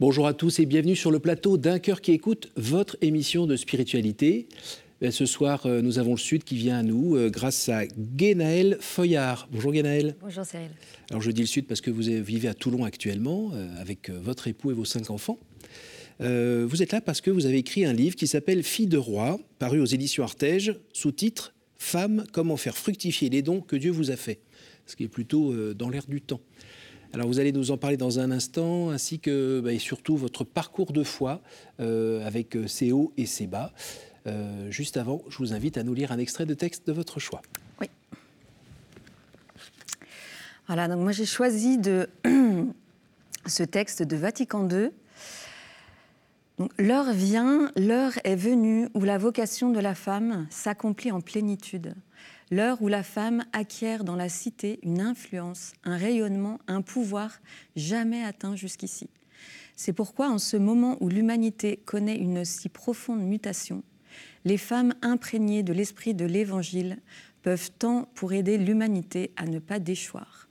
Bonjour à tous et bienvenue sur le plateau d'un cœur qui écoute votre émission de spiritualité. Ben, ce soir, euh, nous avons le Sud qui vient à nous euh, grâce à Guénaël Feuillard. Bonjour Guénaël. Bonjour Cyril. Alors je dis le Sud parce que vous vivez à Toulon actuellement euh, avec votre époux et vos cinq enfants. vous êtes là parce que vous avez écrit un livre qui s'appelle Fille de roi, paru aux éditions Artege, sous-titre Femme, comment faire fructifier les dons que Dieu vous a faits. Ce qui est plutôt dans l'air du temps. Alors vous allez nous en parler dans un instant, ainsi que bah, et surtout votre parcours de foi avec ses hauts et ses bas. Euh, juste avant, je vous invite à nous lire un extrait de texte de votre choix. Oui. Voilà, donc moi j'ai choisi de ce texte de Vatican II. L'heure vient, l'heure est venue où la vocation de la femme s'accomplit en plénitude. L'heure où la femme acquiert dans la cité une influence, un rayonnement, un pouvoir jamais atteint jusqu'ici. C'est pourquoi en ce moment où l'humanité connaît une si profonde mutation, les femmes imprégnées de l'esprit de l'Évangile peuvent tant pour aider l'humanité à ne pas déchoir.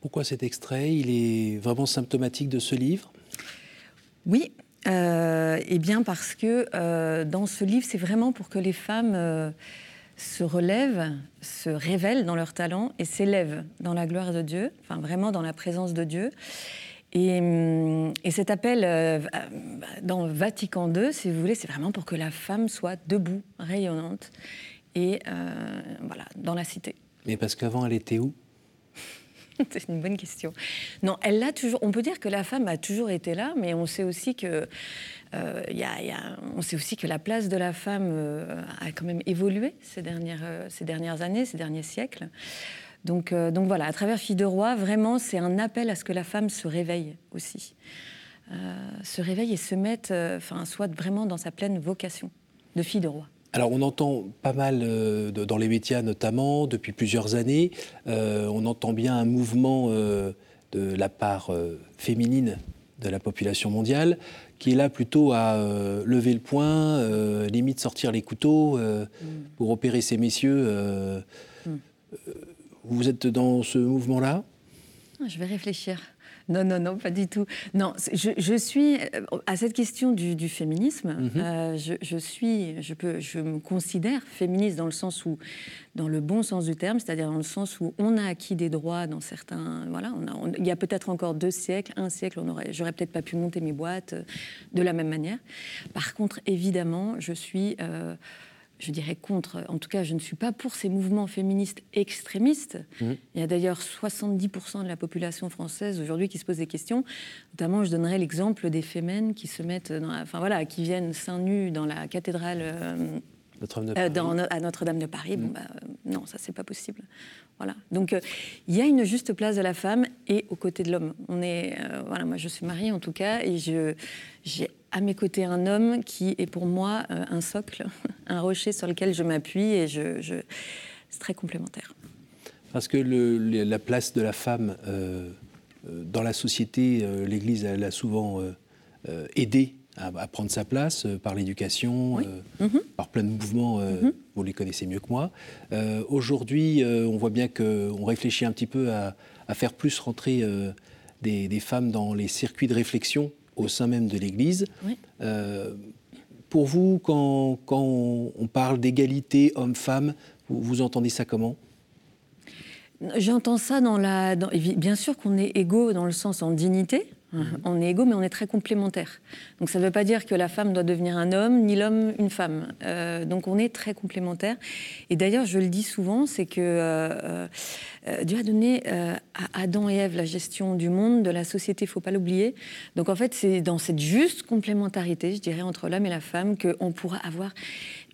Pourquoi cet extrait? Il est vraiment symptomatique de ce livre? Oui, eh bien parce que euh, dans ce livre, c'est vraiment pour que les femmes euh, se relèvent, se révèlent dans leur talent et s'élèvent dans la gloire de Dieu, enfin vraiment dans la présence de Dieu. Hum, et, cet appel euh, dans Vatican II, si vous voulez, c'est vraiment pour que la femme soit debout, rayonnante, et euh, voilà, dans la cité. Mais parce qu'avant, elle était où? C'est une bonne question. Non, elle l'a toujours. On peut dire que la femme a toujours été là, mais on sait aussi que euh, y a, on sait aussi que la place de la femme a quand même évolué ces dernières, ces dernières années, ces derniers siècles. Donc, euh, donc voilà, à travers Fille de Roi, vraiment, c'est un appel à ce que la femme se réveille aussi. Euh, se réveille et se mette, euh, enfin, soit vraiment dans sa pleine vocation de fille de roi. Alors on entend pas mal dans les médias notamment depuis plusieurs années, on entend bien un mouvement de la part féminine de la population mondiale qui est là plutôt à lever le poing, limite sortir les couteaux mm. pour opérer ces messieurs. Mm. Vous êtes dans ce mouvement-là? Je vais réfléchir. Non, non, non, pas du tout. Non, je, suis euh, à cette question du, féminisme. Mhm. Euh, je, suis, je peux, je me considère féministe dans le sens où, dans le bon sens du terme, c'est-à-dire dans le sens où on a acquis des droits dans certains. Voilà, on il y a peut-être encore deux siècles, un siècle, on aurait, j'aurais peut-être pas pu monter mes boîtes euh, de la même manière. Par contre, évidemment, je suis je dirais contre, en tout cas je ne suis pas pour ces mouvements féministes extrémistes. Mmh. Il y a d'ailleurs 70% de la population française aujourd'hui qui se pose des questions. Notamment, je donnerai l'exemple des femmes qui se mettent, dans enfin voilà, qui viennent seins nus dans la cathédrale. Euh, euh, dans, à Notre-Dame de Paris, bon, mmh. bah, non, ça c'est pas possible. Voilà. Donc euh, il y a une juste place de la femme et aux côtés de l'homme. On est, voilà, moi je suis mariée en tout cas et je, j'ai à mes côtés un homme qui est pour moi euh, un socle, un rocher sur lequel je m'appuie et je, c'est très complémentaire. Parce que le, la place de la femme euh, euh, dans la société, l'Église elle a souvent aidé à, prendre sa place par l'éducation, mhm. par plein de mouvements, mhm. vous les connaissez mieux que moi. Aujourd'hui, on voit bien qu'on réfléchit un petit peu à, faire plus rentrer des, des, femmes dans les circuits de réflexion au sein même de l'Église. Euh, pour vous, quand, quand on parle d'égalité homme-femme, vous, entendez ça comment? J'entends ça dans la. bien sûr qu'on est égaux dans le sens en dignité, On est égaux, mais on est très complémentaires. Donc ça ne veut pas dire que la femme doit devenir un homme, ni l'homme une femme. Euh, donc on est très complémentaires. Et d'ailleurs, je le dis souvent, c'est que euh, euh, Dieu a donné à Adam et Ève la gestion du monde, de la société, il ne faut pas l'oublier. Donc en fait, c'est dans cette juste complémentarité, je dirais, entre l'homme et la femme, qu'on pourra avoir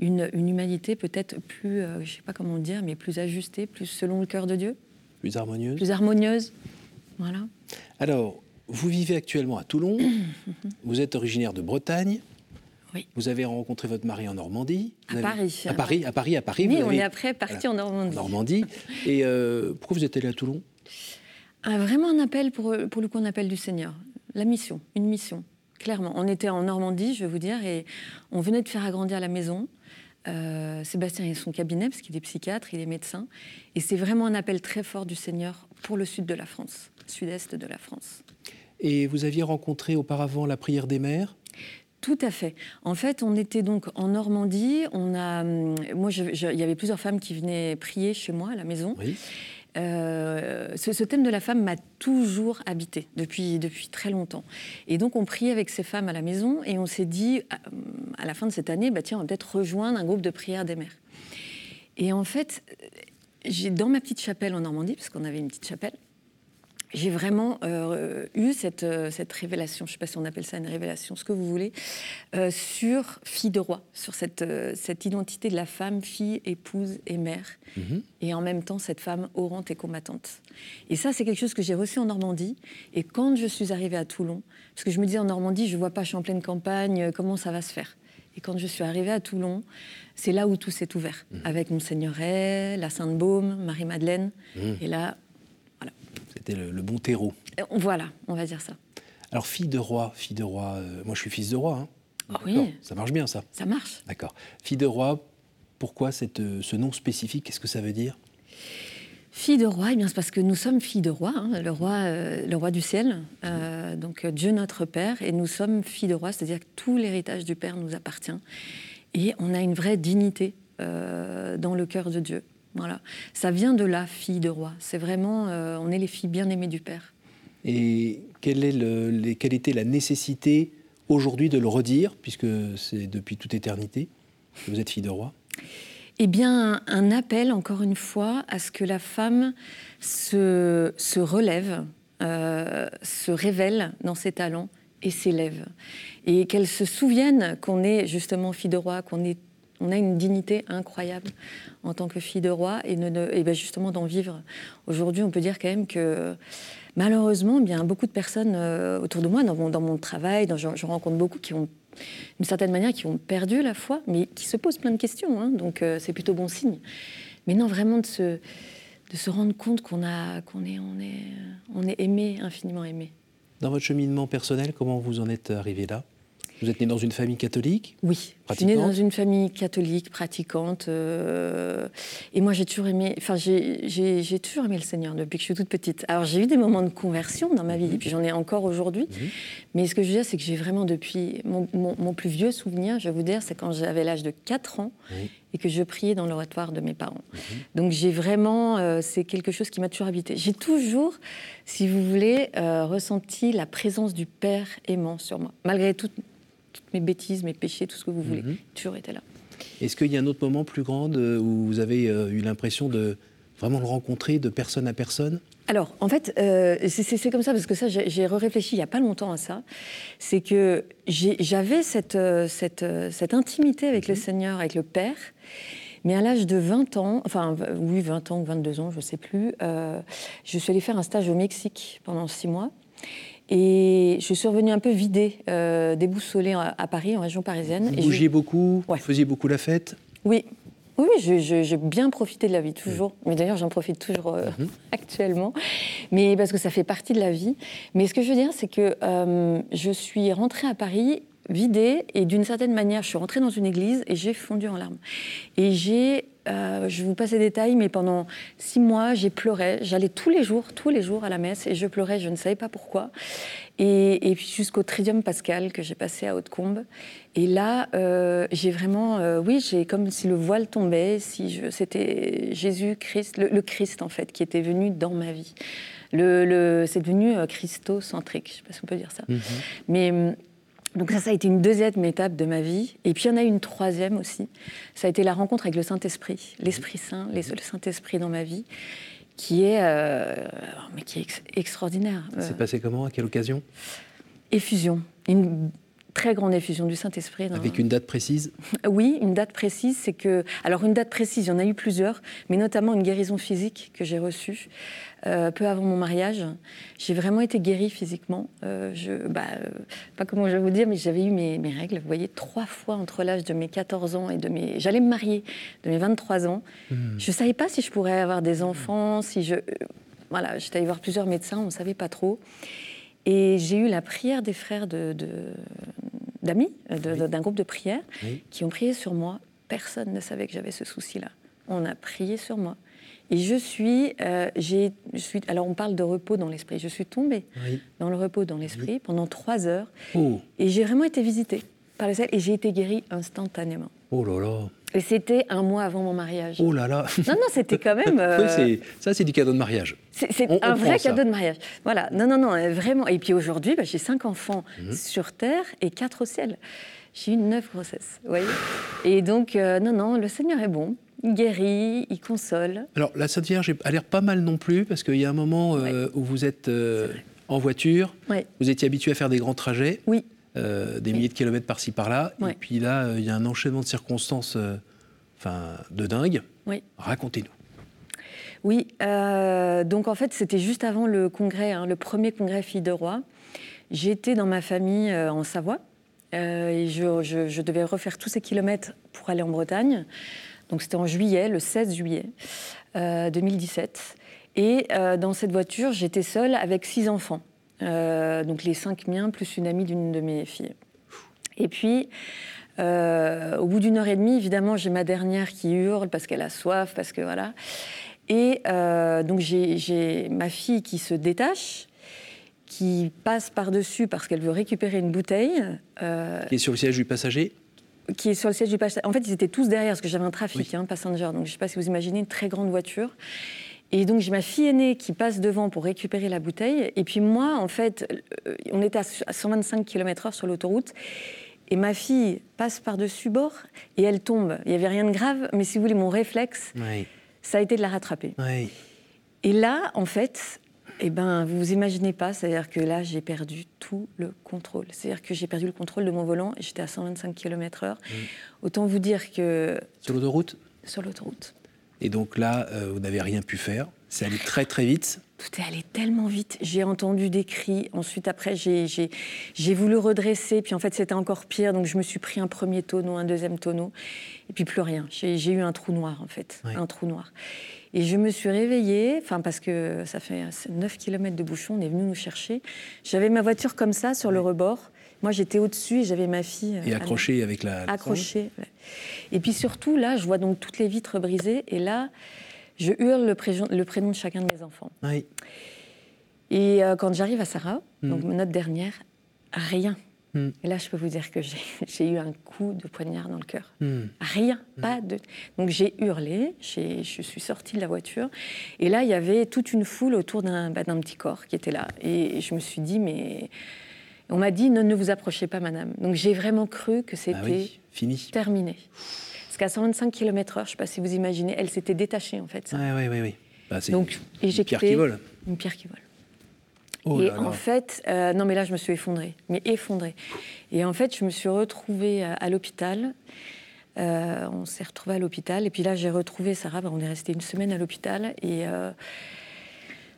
une, une humanité peut-être plus, je ne sais pas comment dire, mais plus ajustée, plus selon le cœur de Dieu. Plus harmonieuse. Plus harmonieuse. Voilà. Alors, vous vivez actuellement à Toulon, vous êtes originaire de Bretagne. Oui. Vous avez rencontré votre mari en Normandie. À Paris. À Paris, à Paris, à Paris. Oui, on est après parti en Normandie. Normandie. Et euh, pourquoi vous êtes allé à Toulon? Ah, Vraiment un appel, pour, pour le coup, un appel du Seigneur. La mission, une mission, clairement. On était en Normandie, je vais vous dire, et on venait de faire agrandir la maison. Euh, Sébastien est son cabinet, parce qu'il est psychiatre, il est médecin. Et c'est vraiment un appel très fort du Seigneur pour le sud de la France, sud-est de la France. Et vous aviez rencontré auparavant la prière des mères? Tout à fait. En fait, on était donc en Normandie. On a, hum, moi, il y avait plusieurs femmes qui venaient prier chez moi à la maison. Oui. Euh, ce, thème de la femme m'a toujours habité depuis, depuis très longtemps. Et donc on priait avec ces femmes à la maison et on s'est dit à, à, la fin de cette année, bah, tiens, on va peut-être rejoindre un groupe de prière des mères. Et en fait, j'ai dans ma petite chapelle en Normandie, parce qu'on avait une petite chapelle, j'ai vraiment euh, eu cette, euh, cette, révélation, je ne sais pas si on appelle ça une révélation, ce que vous voulez, euh, sur fille de roi, sur cette, cette identité de la femme, fille, épouse et mère, mhm. et en même temps cette femme orante et combattante. Et ça, c'est quelque chose que j'ai reçu en Normandie, et quand je suis arrivée à Toulon, parce que je me disais en Normandie, je ne vois pas, je suis en pleine campagne, comment ça va se faire? Et quand je suis arrivée à Toulon, c'est là où tout s'est ouvert, mhm. avec Monseigneuret, la Sainte-Baume, Marie-Madeleine. Mhm. Et là, c'était le, bon terreau. Euh, voilà, on va dire ça. Alors, fille de roi, fille de roi, euh, moi je suis fils de roi. Hein. Ah oui. Ça marche bien, ça. Ça marche. D'accord. Fille de roi, pourquoi cette, euh, ce nom spécifique? Qu'est-ce que ça veut dire? Fille de roi, eh bien c'est parce que nous sommes filles de roi, hein. le roi, le roi du ciel, donc Dieu notre Père, et nous sommes filles de roi, c'est-à-dire que tout l'héritage du Père nous appartient, et on a une vraie dignité dans le cœur de Dieu. Voilà. Ça vient de là, fille de roi. C'est vraiment, euh, on est les filles bien aimées du Père. Et quelle, est le, quelle était la nécessité aujourd'hui de le redire, puisque c'est depuis toute éternité que vous êtes fille de roi? Eh bien, un appel, encore une fois, à ce que la femme se, se relève, euh, se révèle dans ses talents et s'élève. Et qu'elle se souvienne qu'on est justement fille de roi, qu'on est on a une dignité incroyable en tant que fille de roi et, ben justement d'en vivre. Aujourd'hui, on peut dire quand même que malheureusement, bien beaucoup de personnes euh, autour de moi, dans mon, travail, je, rencontre beaucoup qui ont, d'une certaine manière, qui ont perdu la foi, mais qui se posent plein de questions. Hein. donc euh, c'est plutôt bon signe. Mais non, vraiment de se, rendre compte qu'on a, qu'on est, est aimé, infiniment aimé. Dans votre cheminement personnel, comment vous en êtes arrivé là? Vous êtes née dans une famille catholique Oui, je suis née dans une famille catholique, pratiquante. Euh, et moi, j'ai toujours aimé, enfin, j'ai toujours aimé le Seigneur depuis que je suis toute petite. Alors, j'ai eu des moments de conversion dans ma vie, et puis j'en ai encore aujourd'hui. Mhm. Mais ce que je veux dire, c'est que j'ai vraiment depuis mon, plus vieux souvenir, je vais vous dire, c'est quand j'avais l'âge de 4 ans et que je priais dans l'oratoire de mes parents. Mhm. Donc, j'ai vraiment, euh, c'est quelque chose qui m'a toujours habité. J'ai toujours, si vous voulez, euh, ressenti la présence du Père aimant sur moi, malgré tout toutes mes bêtises, mes péchés, tout ce que vous voulez. Mhm. Toujours été là. Est-ce qu'il y a un autre moment plus grand euh, où vous avez euh, eu l'impression de vraiment le rencontrer de personne à personne? Alors, en fait, euh, c'est comme ça, parce que ça, j'ai réfléchi il n'y a pas longtemps à ça. C'est que j'avais cette, cette, cette, intimité avec le mhm. Seigneur, avec le Père, mais à l'âge de 20 ans, enfin, oui, 20 ans ou 22 ans, je ne sais plus, je suis allée faire un stage au Mexique pendant six mois. Et je suis revenue un peu vidée, euh, déboussolée à, Paris, en région parisienne. Vous bougiez beaucoup Vous faisiez beaucoup la fête Oui. Oui, j'ai bien profité de la vie, toujours. Mais d'ailleurs, j'en profite toujours euh, mhm. actuellement. Mais parce que ça fait partie de la vie. Mais ce que je veux dire, c'est que euh, je suis rentrée à Paris vidée et d'une certaine manière, je suis rentrée dans une église et j'ai fondu en larmes. Et j'ai euh, je vous passe les détails, mais pendant six mois, j'ai pleuré. J'allais tous les jours, tous les jours à la messe et je pleurais, je ne savais pas pourquoi. Et, puis jusqu'au Tridium Pascal que j'ai passé à Haute-Combe. Et là, euh, j'ai vraiment, euh, oui, j'ai comme si le voile tombait, si c'était Jésus-Christ, le, Christ en fait, qui était venu dans ma vie. Le, c'est devenu christocentrique, je ne sais pas si on peut dire ça. Mm-hmm. Mais hum, donc ça, ça a été une deuxième étape de ma vie. Et puis il y en a une troisième aussi. Ça a été la rencontre avec le Saint-Esprit, l'Esprit Saint, le Saint-Esprit dans ma vie, qui est, euh, mais qui est extraordinaire. Ça s'est passé comment? À quelle occasion? Effusion. Une très grande effusion du Saint-Esprit. Avec une date précise Oui, une date précise, c'est que... Alors une date précise, il y en a eu plusieurs, mais notamment une guérison physique que j'ai reçue euh, peu avant mon mariage. J'ai vraiment été guérie physiquement. Euh, je, bah, euh, pas comment je vais vous dire, mais j'avais eu mes, mes, règles, vous voyez, trois fois entre l'âge de mes 14 ans et de mes... J'allais me marier de mes 23 ans. Hmm. Je ne savais pas si je pourrais avoir des enfants, si je... Voilà, j'étais allée voir plusieurs médecins, on ne savait pas trop. Et j'ai eu la prière des frères de, d'amis, d'un groupe de prière, qui ont prié sur moi. Personne ne savait que j'avais ce souci-là. On a prié sur moi. Et je suis, euh, j'ai, je suis, alors on parle de repos dans l'esprit. Je suis tombée dans le repos dans l'esprit pendant trois heures. Oh. Et j'ai vraiment été visitée par les et j'ai été guérie instantanément. Oh là là. Et c'était un mois avant mon mariage. Oh là là. Non, non, c'était quand même. Euh, ça, c'est du cadeau de mariage. C'est un vrai cadeau de mariage. Voilà. Non, non, non, euh, vraiment. Et puis aujourd'hui, bah, j'ai cinq enfants mhm. sur Terre et quatre au ciel. J'ai eu neuf grossesses. Vous voyez Et donc, euh, non, non, le Seigneur est bon. Il guérit, il console. Alors, la Sainte Vierge a l'air pas mal non plus, parce qu'il y a un moment où vous êtes en voiture, vous étiez habitué à faire des grands trajets. Oui. Euh, des milliers de kilomètres par-ci par-là. Et puis là, euh, il y a un enchaînement de circonstances euh, enfin, de dingue. Oui. Racontez-nous. Oui, donc en fait, c'était juste avant le congrès, hein, le premier congrès Filles de Roi. J'étais dans ma famille en Savoie et je, devais refaire tous ces kilomètres pour aller en Bretagne. Donc c'était en juillet, le 16 juillet 2017. Et dans cette voiture, j'étais seule avec six enfants. Euh, donc les cinq miens, plus une amie d'une de mes filles. Et puis, euh, au bout d'une heure et demie, évidemment, j'ai ma dernière qui hurle parce qu'elle a soif, parce que voilà. Et euh, donc j'ai ma fille qui se détache, qui passe par-dessus parce qu'elle veut récupérer une bouteille. qui est sur le siège du passager? qui est sur le siège du passager. En fait, ils étaient tous derrière parce que j'avais un trafic, hein, passenger. Donc, je ne sais pas si vous imaginez une très grande voiture. Et donc j'ai ma fille aînée qui passe devant pour récupérer la bouteille. Et puis moi, en fait, euh, on était à 125 km/h sur l'autoroute. Et ma fille passe par-dessus bord et elle tombe. Il n'y avait rien de grave, mais si vous voulez, mon réflexe, ça a été de la rattraper. Et là, en fait, eh ben, vous vous imaginez pas, c'est-à-dire que là, j'ai perdu tout le contrôle. C'est-à-dire que j'ai perdu le contrôle de mon volant et j'étais à 125 km/h. Autant vous dire que. Sur l'autoroute? Sur l'autoroute. Et donc là, euh, vous n'avez rien pu faire. C'est allé très très vite. Tout est allé tellement vite. J'ai entendu des cris. Ensuite, après, j'ai voulu redresser. Puis en fait, c'était encore pire. Donc je me suis pris un premier tonneau, un deuxième tonneau. Et puis plus rien. J'ai eu un trou noir, en fait. Un trou noir. Et je me suis réveillée, enfin parce que ça fait 9 km de bouchon, on est venu nous chercher. J'avais ma voiture comme ça sur le rebord. Moi, j'étais au-dessus et j'avais ma fille. Et accrochée avec la. Accrochée. Et puis surtout, là, je vois donc toutes les vitres brisées. Et là, je hurle le, prénom, de chacun de mes enfants. Oui. Et euh, quand j'arrive à Sarah, hmm. donc notre dernière, rien. Hmm. Et là, je peux vous dire que j'ai eu un coup de poignard dans le cœur. Hmm. Rien, pas de. Donc j'ai hurlé, je suis sortie de la voiture, et là, il y avait toute une foule autour d'un bah, petit corps qui était là. Et je me suis dit, mais on m'a dit, ne, ne vous approchez pas, madame. Donc j'ai vraiment cru que c'était ah fini. terminé. Parce qu'à 125 km/h, je ne sais pas si vous imaginez, elle s'était détachée, en fait. Oui, oui, oui. Bah, Donc, une pierre qui vole. Une pierre qui vole. Oh et en fait, euh, non mais là je me suis effondrée, mais effondrée. Et en fait, je me suis retrouvée à, l'hôpital. Euh, on s'est retrouvés à l'hôpital. Et puis là, j'ai retrouvé Sarah. on est resté une semaine à l'hôpital. Et euh,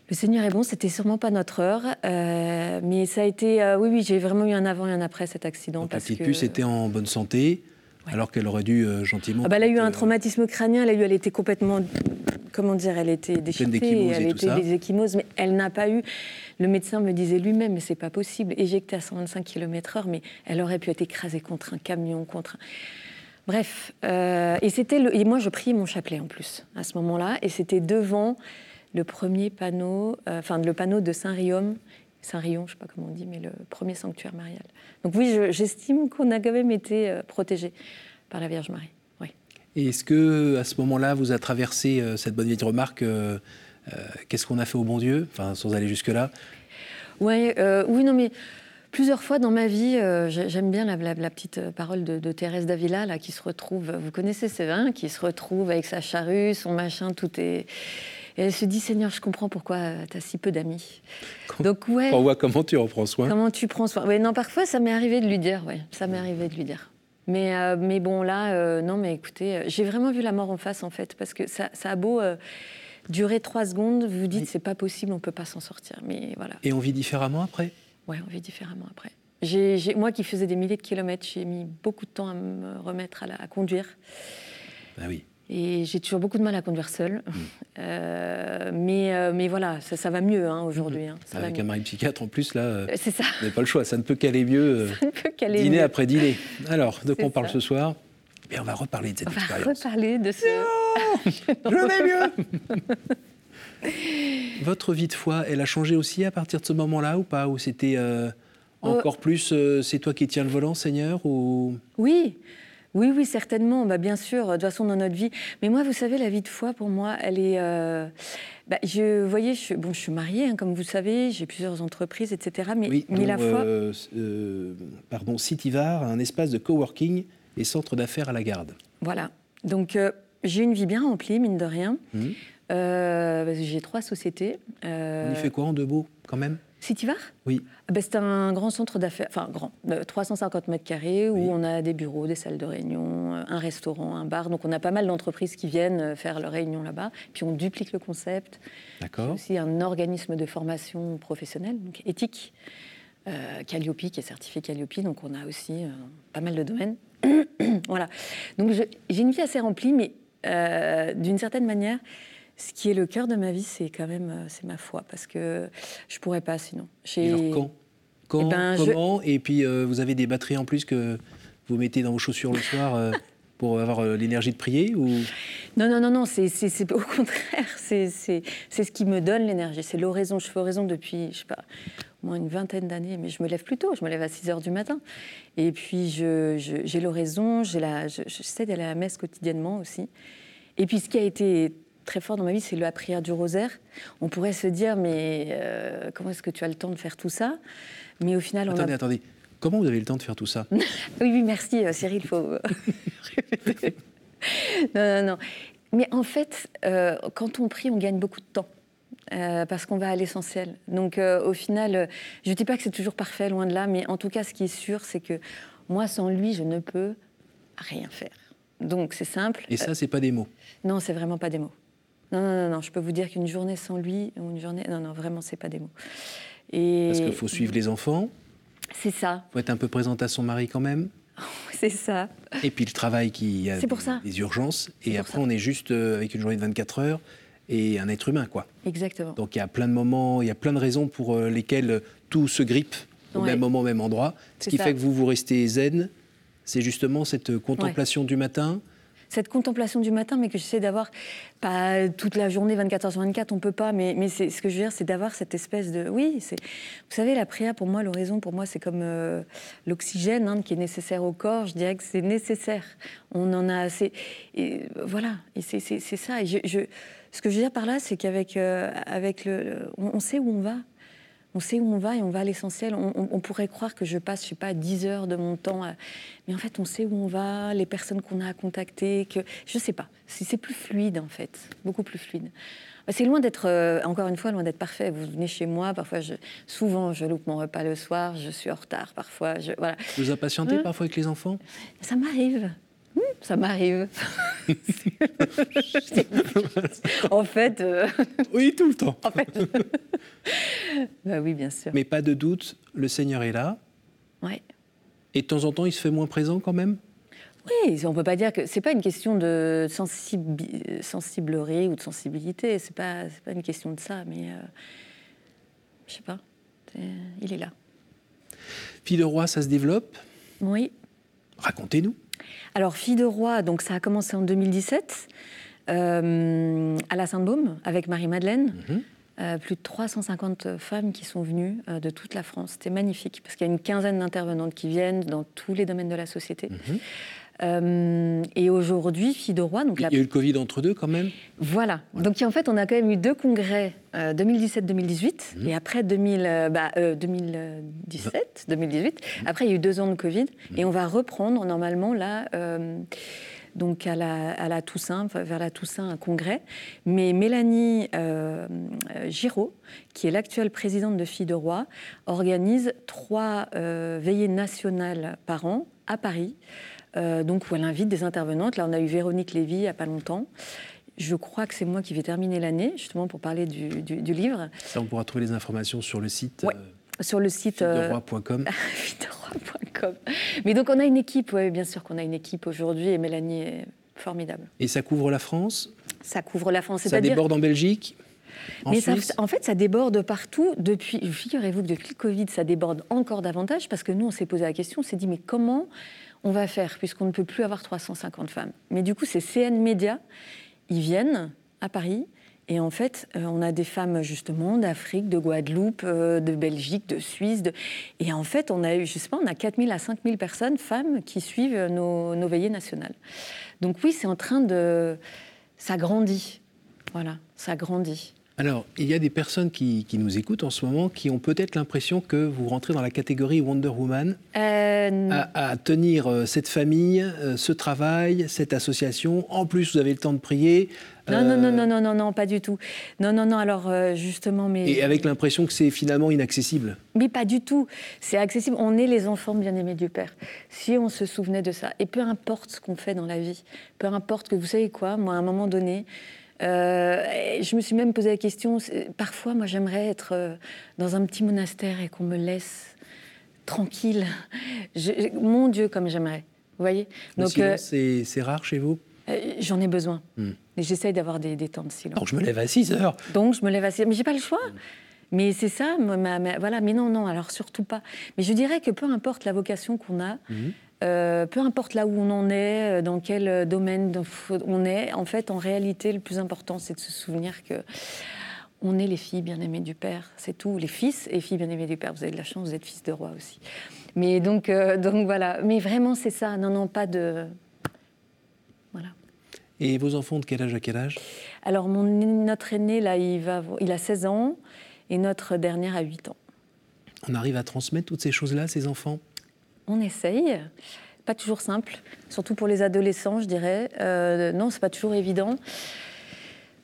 le Seigneur est bon, c'était sûrement pas notre heure, euh, mais ça a été, euh, oui, oui, j'ai vraiment eu un avant et un après cet accident. Donc la petite puce était en bonne santé, alors qu'elle aurait dû euh, gentiment. Ah bah, elle a eu un traumatisme crânien, elle a eu, elle était complètement, comment dire, elle était déchiquetée, elle était des échymoses, mais elle n'a pas eu. Le médecin me disait lui-même, mais c'est pas possible, éjectée à 125 km/h, mais elle aurait pu être écrasée contre un camion, contre. Bref, et c'était et moi je priais mon chapelet en plus à ce moment-là, et c'était devant le premier panneau, euh, enfin le panneau de Saint-Riom, Saint-Rion, je ne sais pas comment on dit, mais le premier sanctuaire marial. Donc oui, j'estime qu'on a quand même été euh, protégé par la Vierge Marie. Oui. Et est-ce que à ce moment-là, vous a traversé euh, cette bonne vieille remarque Qu'est-ce qu'on a fait au bon Dieu Enfin, sans aller jusque là. Ouais, oui, non, mais plusieurs fois dans ma vie, j'aime bien la, la, petite parole de, Thérèse d'Avila, là, qui se retrouve, vous connaissez vin, qui se retrouve avec sa charrue, son machin, tout est et elle se dit, Seigneur, je comprends pourquoi tu as si peu d'amis. Donc, ouais. On voit comment tu en prends soin. Comment tu prends soin. Ouais, non, parfois, ça m'est arrivé de lui dire, ouais, ça m'est arrivé de lui dire. Mais, euh, mais bon, là, euh, non, mais écoutez, euh, j'ai vraiment vu la mort en face, en fait, parce que ça, ça a beau durer trois secondes, vous vous dites, c'est pas possible, on peut pas s'en sortir. Mais voilà. Et on vit différemment après? Ouais, on vit différemment après. Moi qui faisais des milliers de kilomètres, j'ai mis beaucoup de temps à me remettre à, à conduire. Bah oui. Et j'ai toujours beaucoup de mal à conduire seule. Mm. Euh, mais, euh, mais voilà, ça, ça va mieux hein, aujourd'hui. Hein, Avec un mari psychiatre en plus, là, euh, c'est ça. vous n'avez pas le choix. Ça ne peut qu'aller mieux. Qu'aller dîner après dîner. Alors, de quoi on parle ce soir? Eh On va reparler de cette expérience. On va reparler de ce... Je vais mieux Votre vie de foi, elle a changé aussi à partir de ce moment-là ou pas? Ou c'était euh, encore plus, euh, c'est toi qui tiens le volant, Seigneur ou... Oui, oui, oui, certainement, bah, bien sûr, de toute façon dans notre vie. Mais moi, vous savez, la vie de foi, pour moi, elle est... Euh, bah, je, je, bon, je suis mariée, hein, comme vous savez, j'ai plusieurs entreprises, etc. Mais, oui, mais la foi... Euh, euh, pardon, Cityvar, un espace de coworking et centre d'affaires à la garde. Voilà. Donc, j'ai une vie bien remplie, mine de rien. Mmh. j'ai trois sociétés. On y fait quoi en deux mots, quand même? Cityvar Oui. Ah ben, c'est un grand centre d'affaires, enfin grand, 350 mètres carrés, où on a des bureaux, des salles de réunion, euh, un restaurant, un bar. Donc on a pas mal d'entreprises qui viennent euh, faire leurs réunions là-bas. Puis on duplique le concept. D'accord. C'est aussi un organisme de formation professionnelle, donc éthique, euh, Calliope, qui est certifié Calliope. Donc on a aussi euh, pas mal de domaines. voilà. Donc j'ai une vie assez remplie, mais d'une certaine manière, ce qui est le cœur de ma vie, c'est quand même euh, c'est ma foi, parce que je pourrais pas sinon. Et alors quand, quand? Eh ben, Comment? Et puis euh, vous avez des batteries en plus que vous mettez dans vos chaussures le soir euh, pour avoir l'énergie de prier ou... Non, non, non, non, c'est au contraire, c'est ce qui me donne l'énergie. C'est l'oraison. Je fais oraison depuis, je sais pas, au moins une vingtaine d'années, mais je me lève plus tôt, je me lève à 6 heures du matin. Et puis j'ai l'oraison, j'essaie d'aller à la messe quotidiennement aussi. Et puis ce qui a été très fort dans ma vie, c'est la prière du rosaire. On pourrait se dire, mais euh, comment est-ce que tu as le temps de faire tout ça? Mais au final, on attendez, attendez. Comment vous avez le temps de faire tout ça? Oui, oui, merci, euh, Cyril. Il faut répéter. non, non, non. Mais en fait, euh, quand on prie, on gagne beaucoup de temps. parce qu'on va à l'essentiel. Donc, au final, je ne dis pas que c'est toujours parfait, loin de là, mais en tout cas, ce qui est sûr, c'est que moi, sans lui, je ne peux rien faire. Donc, c'est simple. Et ça, c'est pas des mots Non, c'est vraiment pas des mots. Non, non, non, je peux vous dire qu'une journée sans lui, une journée. Non, non, vraiment, c'est pas des mots. Et... Parce qu'il faut suivre les enfants. C'est ça. Il faut être un peu présente à son mari quand même. c'est ça. Et puis le travail qui a pour ça. des urgences. Et après, on est juste euh, avec une journée de 24 heures et un être humain, quoi. Exactement. Donc il y a plein de moments, il y a plein de raisons pour euh, lesquelles tout se grippe au même moment, au même endroit. Ce qui fait que vous, vous restez zen, c'est justement cette contemplation du matin, cette contemplation du matin, mais que j'essaie d'avoir, pas toute la journée, 24 h sur 24, on peut pas, mais, ce que je veux dire, c'est d'avoir cette espèce de. Oui, vous savez, la prière, pour moi, l'oraison, pour moi, c'est comme euh, l'oxygène hein, qui est nécessaire au corps. Je dirais que c'est nécessaire. On en a assez. Et voilà, et c'est, ça. Ce que je veux dire par là, c'est qu'avec euh, avec le, on sait où on va on sait où on va et on va à l'essentiel. On, pourrait croire que je passe, je sais pas, 10 heures de mon temps, mais en fait, on sait où on va, les personnes qu'on a à contacter, que je sais pas. C'est plus fluide en fait, beaucoup plus fluide. C'est loin d'être, euh, encore une fois, loin d'être parfait. Vous venez chez moi, parfois, je, souvent, je loupe mon repas le soir, je suis en retard, parfois. Je, voilà. Vous impatientez hein? parfois avec les enfants? Ça m'arrive. Hmm, ça m'arrive. en fait. Euh, oui, tout le temps. en fait. bah oui, bien sûr. Mais pas de doute, le Seigneur est là. Ouais. Et de temps en temps, il se fait moins présent quand même? Oui, on ne peut pas dire que c'est pas une question de sensiblerie ou de sensibilité. C'est pas pas une question de ça, mais euh, je sais pas. il est là. Fille de roi, ça se développe? Oui. Racontez-nous. Alors, Fille de roi, donc ça a commencé en 2017 euh, à la Sainte-Baume avec Marie-Madeleine. Mhm. Euh, plus de 350 femmes qui sont venues euh, de toute la France. C'était magnifique parce qu'il y a une quinzaine d'intervenantes qui viennent dans tous les domaines de la société. Mhm. et aujourd'hui, Fille de Roi. Donc Il y a eu le Covid entre deux quand même Voilà. Donc en fait, on a quand même eu deux congrès, 2017-2018, mhm. et après 2000, 2017, 2018. Après, il y a eu deux ans de Covid, et on va reprendre normalement là donc à la, Toussaint, vers la Toussaint, un congrès. Mais Mélanie euh, Giraud, qui est l'actuelle présidente de Filles de Roi, organise trois euh, veillées nationales par an à Paris, euh, donc où elle invite des intervenantes. Là, on a eu Véronique Lévy il n'y a pas longtemps. Je crois que c'est moi qui vais terminer l'année, justement, pour parler du, livre. Ça, on pourra trouver les informations sur le site. Ouais, sur le site. Fillederoy.com. Mais donc on a une équipe, oui, bien sûr qu'on a une équipe aujourd'hui et Mélanie est formidable. Et ça couvre la France? Ça couvre la France. Ça déborde en Belgique? En mais en fait, ça déborde partout. Depuis, figurez-vous que depuis le Covid, ça déborde encore davantage parce que nous, on s'est posé la question, on s'est dit, mais comment on va faire puisqu'on ne peut plus avoir 350 femmes Mais du coup, c'est CN Média ils viennent à Paris. Et en fait, euh, on a des femmes justement d'Afrique, de Guadeloupe, euh, de Belgique, de Suisse. Et en fait, on a eu, je sais pas, on a 4000 à 5000 personnes, femmes, qui suivent nos, nos veillées nationales. Donc oui, c'est en train de... Ça grandit. Voilà, ça grandit. Alors, il y a des personnes qui, nous écoutent en ce moment qui ont peut-être l'impression que vous rentrez dans la catégorie Wonder Woman, euh, à, tenir euh, cette famille, euh, ce travail, cette association. En plus, vous avez le temps de prier. Non, non, non, non, non, non, non, pas du tout. Non, non, non, alors justement, mais... Et avec l'impression que c'est finalement inaccessible Mais pas du tout. C'est accessible. On est les enfants bien-aimés du Père. Si on se souvenait de ça, et peu importe ce qu'on fait dans la vie, peu importe que, vous savez quoi, moi, à un moment donné, euh, je me suis même posé la question, parfois, moi, j'aimerais être euh, dans un petit monastère et qu'on me laisse tranquille. mon Dieu, comme j'aimerais. Vous voyez Donc, euh, c'est rare chez vous? J'en ai besoin. Hmm. Et j'essaye d'avoir des, temps de silence. Donc, je me lève à 6 heures. Donc, je me lève à 6 heures. Mais j'ai pas le choix. Hmm. Mais c'est ça, voilà. Mais non, non, alors surtout pas. Mais je dirais que peu importe la vocation qu'on a, hmm. Euh, peu importe là où on en est, euh, dans quel euh, domaine on est, en fait, en réalité, le plus important, c'est de se souvenir que on est les filles bien-aimées du Père, c'est tout. Les fils et filles bien-aimées du Père. Vous avez de la chance, vous êtes fils de roi aussi. Mais donc, donc voilà. Mais vraiment, c'est ça. Non, non, pas de. Voilà. Et vos enfants de quel âge à quel âge? Alors, mon, notre aîné, là, il, va, il a 16 ans et notre dernière a 8 ans. On arrive à transmettre toutes ces choses-là à ses enfants? On essaye. Pas toujours simple, surtout pour les adolescents, je dirais. Euh, non, c'est pas toujours évident.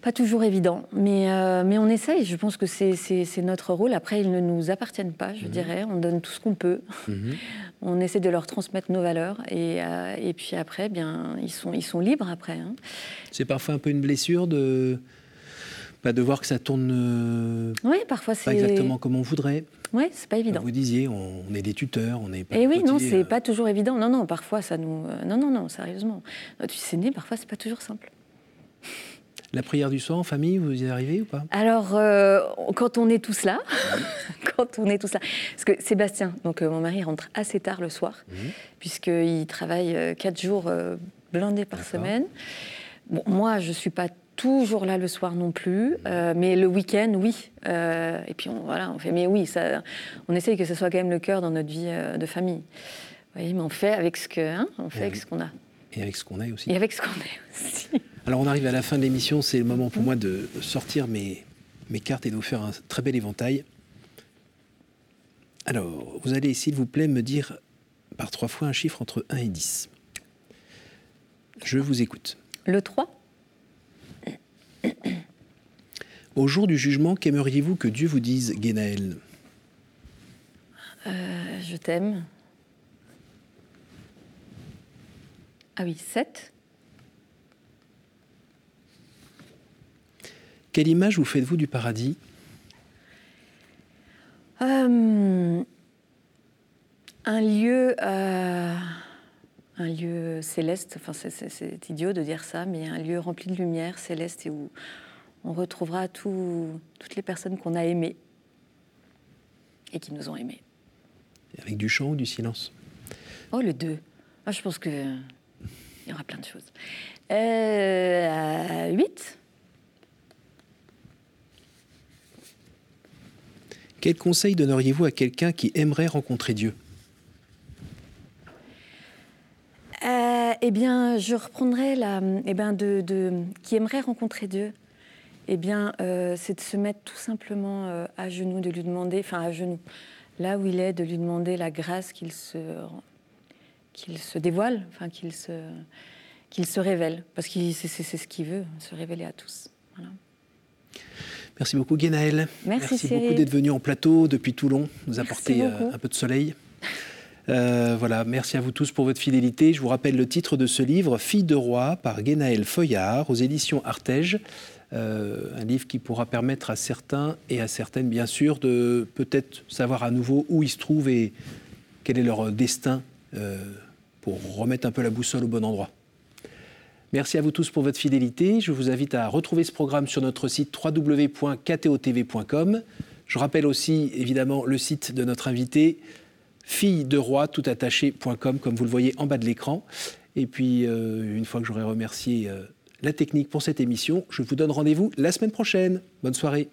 Pas toujours évident, mais, euh, mais on essaye. Je pense que c'est notre rôle. Après, ils ne nous appartiennent pas, je mhm. dirais. On donne tout ce qu'on peut. Mhm. On essaie de leur transmettre nos valeurs. Et, euh, et puis après, bien, ils sont, ils sont libres après. Hein. C'est parfois un peu une blessure de, pas de voir que ça tourne oui, parfois pas exactement comme on voudrait. Oui, c'est pas évident. vous disiez, on, est des tuteurs, on n'est pas. Et eh oui, non, c'est euh. pas toujours évident. Non, non, parfois ça nous. Euh, non, non, non, sérieusement. Tu sais, né, parfois c'est pas toujours simple. La prière du soir en famille, vous y arrivez ou pas? Alors, euh, quand on est tous là, quand on est tous là, parce que Sébastien, donc mon mari, rentre assez tard le soir, mmh. puisqu'il travaille quatre jours blindés par semaine. Bon, moi, je suis pas toujours là le soir non plus, euh, mais le week-end, oui. Euh, et puis on, voilà, on fait, mais oui, ça, on essaye que ce soit quand même le cœur dans notre vie euh, de famille. Voyez, mais on fait avec ce que, hein, on fait avec ce qu'on a. Et avec ce qu'on a aussi. Et avec ce qu'on a aussi. Alors on arrive à la fin de l'émission, c'est le moment pour moi de sortir mes, mes cartes et de vous faire un très bel éventail. Alors, vous allez, s'il vous plaît, me dire par trois fois un chiffre entre 1 et 10. Je vous écoute. Le 3 Au jour du jugement, qu'aimeriez-vous que Dieu vous dise, Guénaël euh, Je t'aime. Ah oui, 7. Quelle image vous faites-vous du paradis? Euh, Un lieu. Euh, un lieu céleste, enfin c'est idiot de dire ça, mais un lieu rempli de lumière céleste et où on retrouvera toutes les personnes qu'on a aimées et qui nous ont aimés. Avec du chant ou du silence? Oh, le deux. Je pense que il y aura plein de choses. Euh, 8 Quel conseil donneriez-vous à quelqu'un qui aimerait rencontrer Dieu euh, Eh bien, je reprendrai la, eh bien, de, qui aimerait rencontrer Dieu eh bien, euh, c'est de se mettre tout simplement euh, à genoux, de lui demander, enfin à genoux, là où il est, de lui demander la grâce qu'il se, qu'il se dévoile, enfin qu'il se, qu'il se révèle, parce que c'est, ce qu'il veut, se révéler à tous. Merci beaucoup Guénaël. Merci, beaucoup d'être venu en plateau depuis Toulon, nous apporter euh, un peu de soleil. Voilà, merci à vous tous pour votre fidélité. Je vous rappelle le titre de ce livre, Fille de roi, par Guénaël Feuillard, aux éditions Artege. Euh, un livre qui pourra permettre à certains et à certaines, bien sûr, de peut-être savoir à nouveau où ils se trouvent et quel est leur destin euh, pour remettre un peu la boussole au bon endroit. Merci à vous tous pour votre fidélité. Je vous invite à retrouver ce programme sur notre site www.ktotv.com. Je rappelle aussi évidemment le site de notre invité, fille de roi toutattaché.com, comme vous le voyez en bas de l'écran. Et puis, euh, une fois que j'aurai remercié la technique pour cette émission. Je vous donne rendez-vous la semaine prochaine. Bonne soirée.